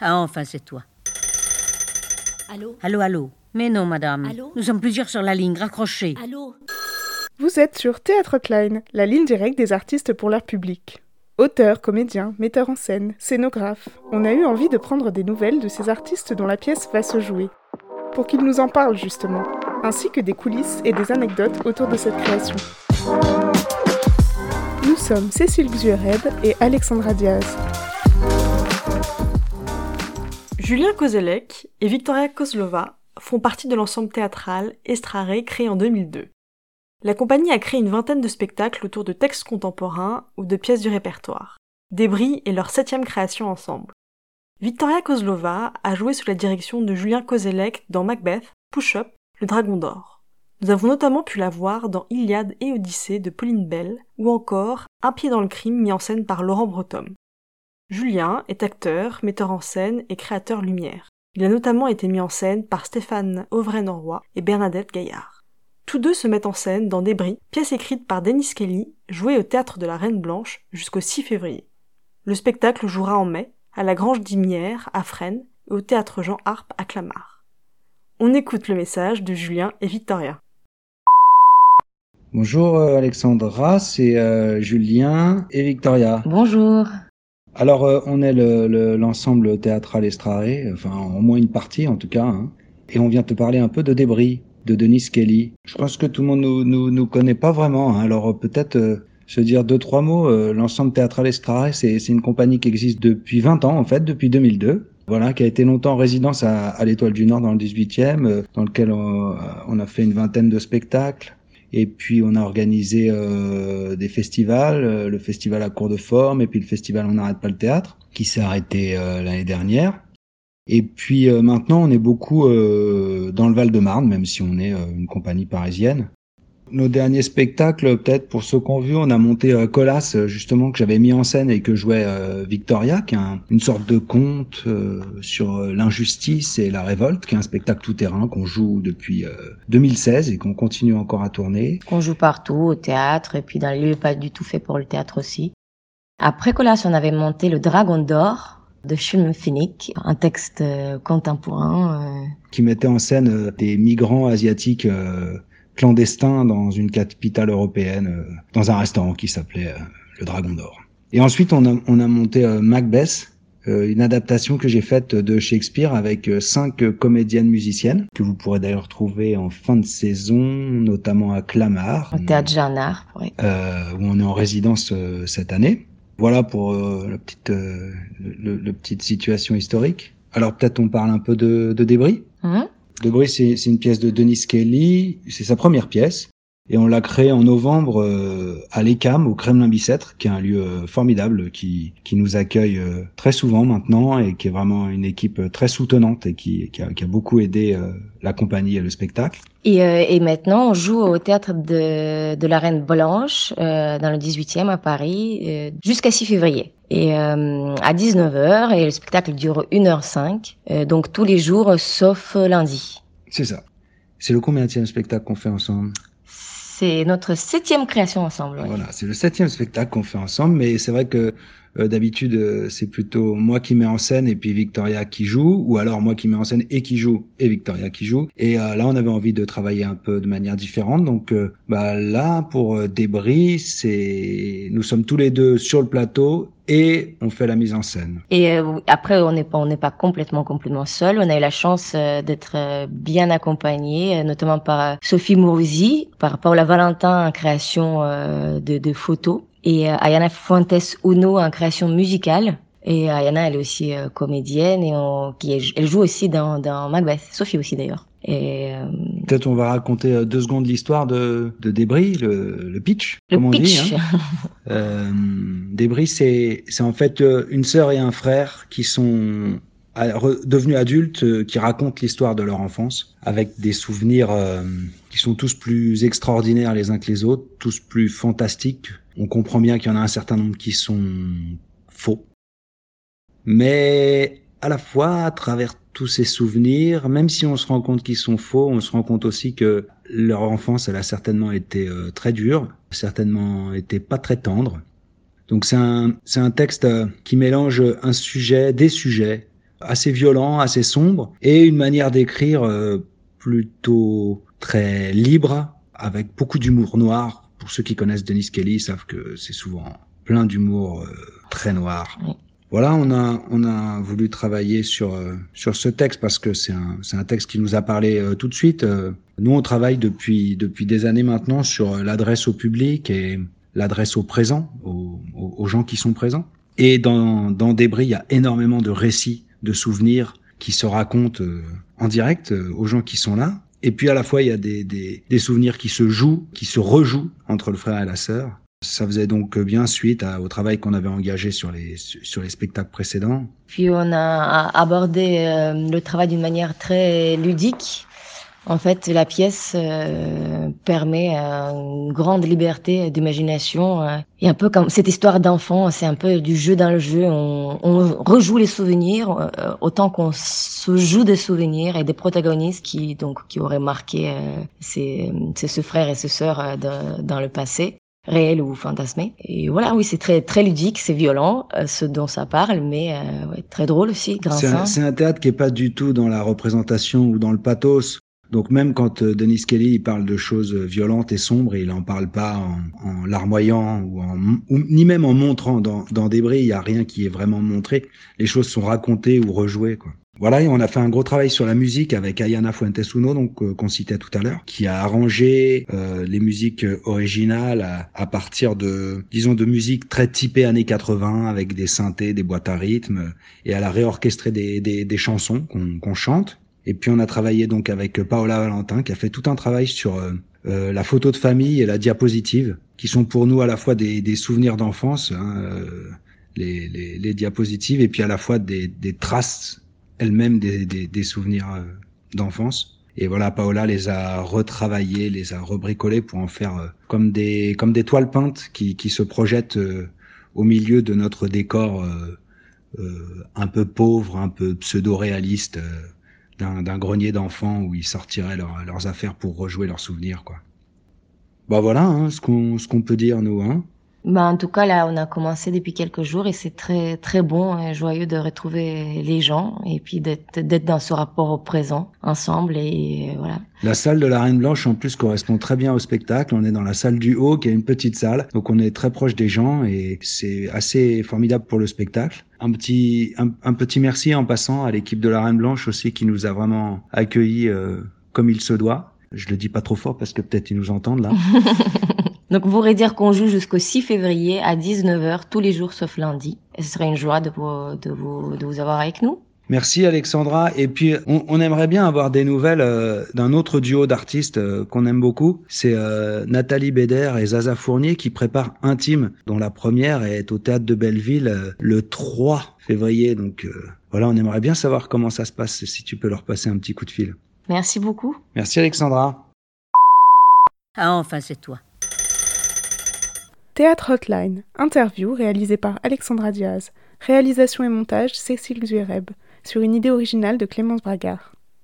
Ah, enfin, c'est toi. Allô? Allô, allô Mais non, madame. Allô? Nous sommes plusieurs sur la ligne, raccrochez. Allô? Vous êtes sur Théâtre Klein, la ligne directe des artistes pour leur public. Auteurs, comédiens, metteurs en scène, scénographes, on a eu envie de prendre des nouvelles de ces artistes dont la pièce va se jouer, pour qu'ils nous en parlent justement, ainsi que des coulisses et des anecdotes autour de cette création. Nous sommes Cécile Xuered et Alexandra Diaz. Julien Kozelek et Victoria Kozlova font partie de l'ensemble théâtral Estraré créé en 2002. La compagnie a créé une vingtaine de spectacles autour de textes contemporains ou de pièces du répertoire. Débris est leur septième création ensemble. Victoria Kozlova a joué sous la direction de Julien Kozelek dans Macbeth, Push-Up, Le Dragon d'Or. Nous avons notamment pu la voir dans Iliade et Odyssée de Pauline Bell, ou encore Un pied dans le crime mis en scène par Laurent Breton. Julien est acteur, metteur en scène et créateur lumière. Il a notamment été mis en scène par Stéphane Auvray-Norroy et Bernadette Gaillard. Tous deux se mettent en scène dans Débris, pièce écrite par Denis Kelly, jouée au théâtre de la Reine Blanche jusqu'au 6 février. Le spectacle jouera en mai, à la Grange d'Imière, à Fresnes, et au théâtre Jean Harpe à Clamart. On écoute le message de Julien et Victoria. Bonjour euh, Alexandra, c'est euh, Julien et Victoria. Bonjour. Alors euh, on est l'ensemble le, théâtral Estraré, enfin au moins une partie en tout cas, hein, et on vient te parler un peu de Débris, de Denis Kelly. Je pense que tout le monde nous, nous, nous connaît pas vraiment. Hein. Alors peut-être euh, se dire deux trois mots. Euh, L'ensemble théâtral Estraré, c'est une compagnie qui existe depuis 20 ans en fait, depuis 2002. Voilà, qui a été longtemps en résidence à, à l'Étoile du Nord dans le 18e, euh, dans lequel on, on, a fait une vingtaine de spectacles. Et puis on a organisé euh, des festivals, le festival à cours de forme et puis le festival On n'arrête pas le théâtre, qui s'est arrêté l'année dernière. Et puis euh, maintenant, on est beaucoup euh, dans le Val-de-Marne, même si on est euh, une compagnie parisienne. Nos derniers spectacles, peut-être pour ceux qu'on vu, on a monté Colas, justement, que j'avais mis en scène et que jouait Victoria, qui est une sorte de conte sur l'injustice et la révolte, qui est un spectacle tout-terrain qu'on joue depuis 2016 et qu'on continue encore à tourner. Qu'on joue partout, au théâtre, et puis dans les lieux pas du tout fait pour le théâtre aussi. Après Colas, on avait monté le Dragon d'Or, de Schulmenfinnik, un texte euh, contemporain. Euh. Qui mettait en scène euh, des migrants asiatiques clandestins dans une capitale européenne, dans un restaurant qui s'appelait le Dragon d'Or. Et ensuite, on a, on a monté Macbeth, une adaptation que j'ai faite de Shakespeare avec cinq comédiennes musiciennes, que vous pourrez d'ailleurs trouver en fin de saison, notamment à Clamart. Au théâtre Jeannard, oui. Euh, où on est en résidence cette année. Voilà pour euh, la petite, euh, le, petite situation historique. Alors peut-être on parle un peu de, de Débris. Mmh. Débris, c'est une pièce de Denis Kelly. C'est sa première pièce. Et on l'a créé en novembre euh, à l'ECAM, au Kremlin Bicêtre, qui est un lieu euh, formidable, qui, qui nous accueille euh, très souvent maintenant et qui est vraiment une équipe très soutenante et qui, qui, a, qui a, beaucoup aidé la compagnie et le spectacle. Et, et, maintenant, on joue au théâtre de, de la Reine Blanche, dans le 18e à Paris, jusqu'à 6 février. Et à 19h, et le spectacle dure 1h05, donc tous les jours, sauf lundi. C'est ça. C'est le combien de spectacle qu'on fait ensemble? C'est notre septième création ensemble. Voilà, c'est le septième spectacle qu'on fait ensemble, mais c'est vrai que euh, d'habitude euh, c'est plutôt moi qui mets en scène et puis Victoria qui joue, ou alors moi qui mets en scène et qui joue et Victoria qui joue. Et euh, là on avait envie de travailler un peu de manière différente, donc bah là pour Débris, c'est nous sommes tous les deux sur le plateau et on fait la mise en scène. Et euh, après, on n'est pas, on n'est pas complètement, complètement seul. On a eu la chance euh, d'être euh, bien accompagné, notamment par Sophie Mourouzi, par Paula Valentin en création de, de photos et Ayana Fuentes Uno en création musicale. Et Ayana, elle est aussi comédienne et on, qui elle joue aussi dans, dans Macbeth. Sophie aussi d'ailleurs. Et euh, peut-être on va raconter euh, deux secondes l'histoire de, de Débris, le, le pitch, le comme on pitch. dit. Hein. euh, Débris, c'est c'est en fait euh, une sœur et un frère qui sont devenus adultes, qui racontent l'histoire de leur enfance avec des souvenirs qui sont tous plus extraordinaires les uns que les autres, tous plus fantastiques. On comprend bien qu'il y en a un certain nombre qui sont faux, mais à la fois à travers tous ces souvenirs, même si on se rend compte qu'ils sont faux, on se rend compte aussi que leur enfance, elle a certainement été euh, très dure, certainement été pas très tendre. Donc c'est un, c'est un texte euh, qui mélange un sujet, des sujets assez violent, assez sombre, et une manière d'écrire euh, plutôt très libre, avec beaucoup d'humour noir. Pour ceux qui connaissent Denis Kelly, savent que c'est souvent plein d'humour euh, très noir. Voilà, on a, on a voulu travailler sur, euh, sur ce texte parce que c'est un, c'est un texte qui nous a parlé euh, tout de suite. nous, on travaille depuis, depuis des années maintenant sur l'adresse au public et l'adresse au présent, aux, aux, gens qui sont présents. Et dans, dans Débris, il y a énormément de récits, de souvenirs qui se racontent en direct aux gens qui sont là. Et puis à la fois, il y a des, des, des souvenirs qui se jouent, qui se rejouent entre le frère et la sœur. Ça faisait donc bien suite au travail qu'on avait engagé sur les, sur les spectacles précédents. Puis on a abordé euh, le travail d'une manière très ludique. En fait, la pièce euh, permet euh, une grande liberté d'imagination. et un peu comme cette histoire d'enfant, c'est un peu du jeu dans le jeu. On, on rejoue les souvenirs autant qu'on se joue des souvenirs et des protagonistes qui donc qui auraient marqué ces, ces, frères et ces sœurs dans le passé réel ou fantasmé. Et voilà, oui, c'est très très ludique, c'est violent, euh, ce dont ça parle, mais euh, ouais, très drôle aussi. C'est un, un, théâtre qui est pas du tout dans la représentation ou dans le pathos. Donc même quand euh, Denis Kelly il parle de choses violentes et sombres, il en parle pas en, en larmoyant ou, en, ou, ni même en montrant. Dans, dans Débris, il y a rien qui est vraiment montré. Les choses sont racontées ou rejouées, quoi. Voilà, et on a fait un gros travail sur la musique avec Ayana Fuentes Uno, donc euh, qu'on citait tout à l'heure, qui a arrangé euh, les musiques originales à, à, partir de, disons, de musique très typée années 80 avec des synthés, des boîtes à rythme, et elle a réorchestré des, des, des chansons qu'on chante. Et puis on a travaillé donc avec Paola Valentin, qui a fait tout un travail sur euh, euh la photo de famille et la diapositive, qui sont pour nous à la fois des, des souvenirs d'enfance. Hein, les, les, les, diapositives et puis à la fois des, des traces elle-même des, des, souvenirs euh, d'enfance. Et voilà, Paola les a retravaillés, les a rebricolés pour en faire euh, comme des comme des toiles peintes qui, qui se projettent euh, au milieu de notre décor euh, un peu pauvre, un peu pseudo-réaliste d'un grenier d'enfants où ils sortiraient leur, leurs affaires pour rejouer leurs souvenirs, quoi. Bah voilà, hein, ce qu'on ce qu'on peut dire nous, hein. Bah, en tout cas, là, on a commencé depuis quelques jours et c'est très, très bon et joyeux de retrouver les gens et puis d'être, d'être dans ce rapport au présent ensemble et voilà. La salle de la Reine Blanche, en plus, correspond très bien au spectacle. On est dans la salle du haut, qui est une petite salle. Donc, on est très proche des gens et c'est assez formidable pour le spectacle. Un petit, un, petit merci en passant à l'équipe de la Reine Blanche aussi qui nous a vraiment accueillis euh, comme il se doit. Je le dis pas trop fort parce que peut-être ils nous entendent là. Donc, vous voudrez dire qu'on joue jusqu'au 6 février à 19h tous les jours sauf lundi. Ce serait une joie de de vous, de vous avoir avec nous. Merci Alexandra. Et puis on, on aimerait bien avoir des nouvelles euh, d'un autre duo d'artistes euh, qu'on aime beaucoup. C'est euh, Nathalie Bédère et Zaza Fournier qui préparent Intime, dont la première est au théâtre de Belleville euh, le 3 février. Donc euh, voilà, on aimerait bien savoir comment ça se passe. Si tu peux leur passer un petit coup de fil. Merci beaucoup. Merci Alexandra. Ah enfin c'est toi. Théâtre Hotline, interview réalisée par Alexandra Diaz, réalisation et montage Cécile Zuereb, sur une idée originale de Clémence Bragard.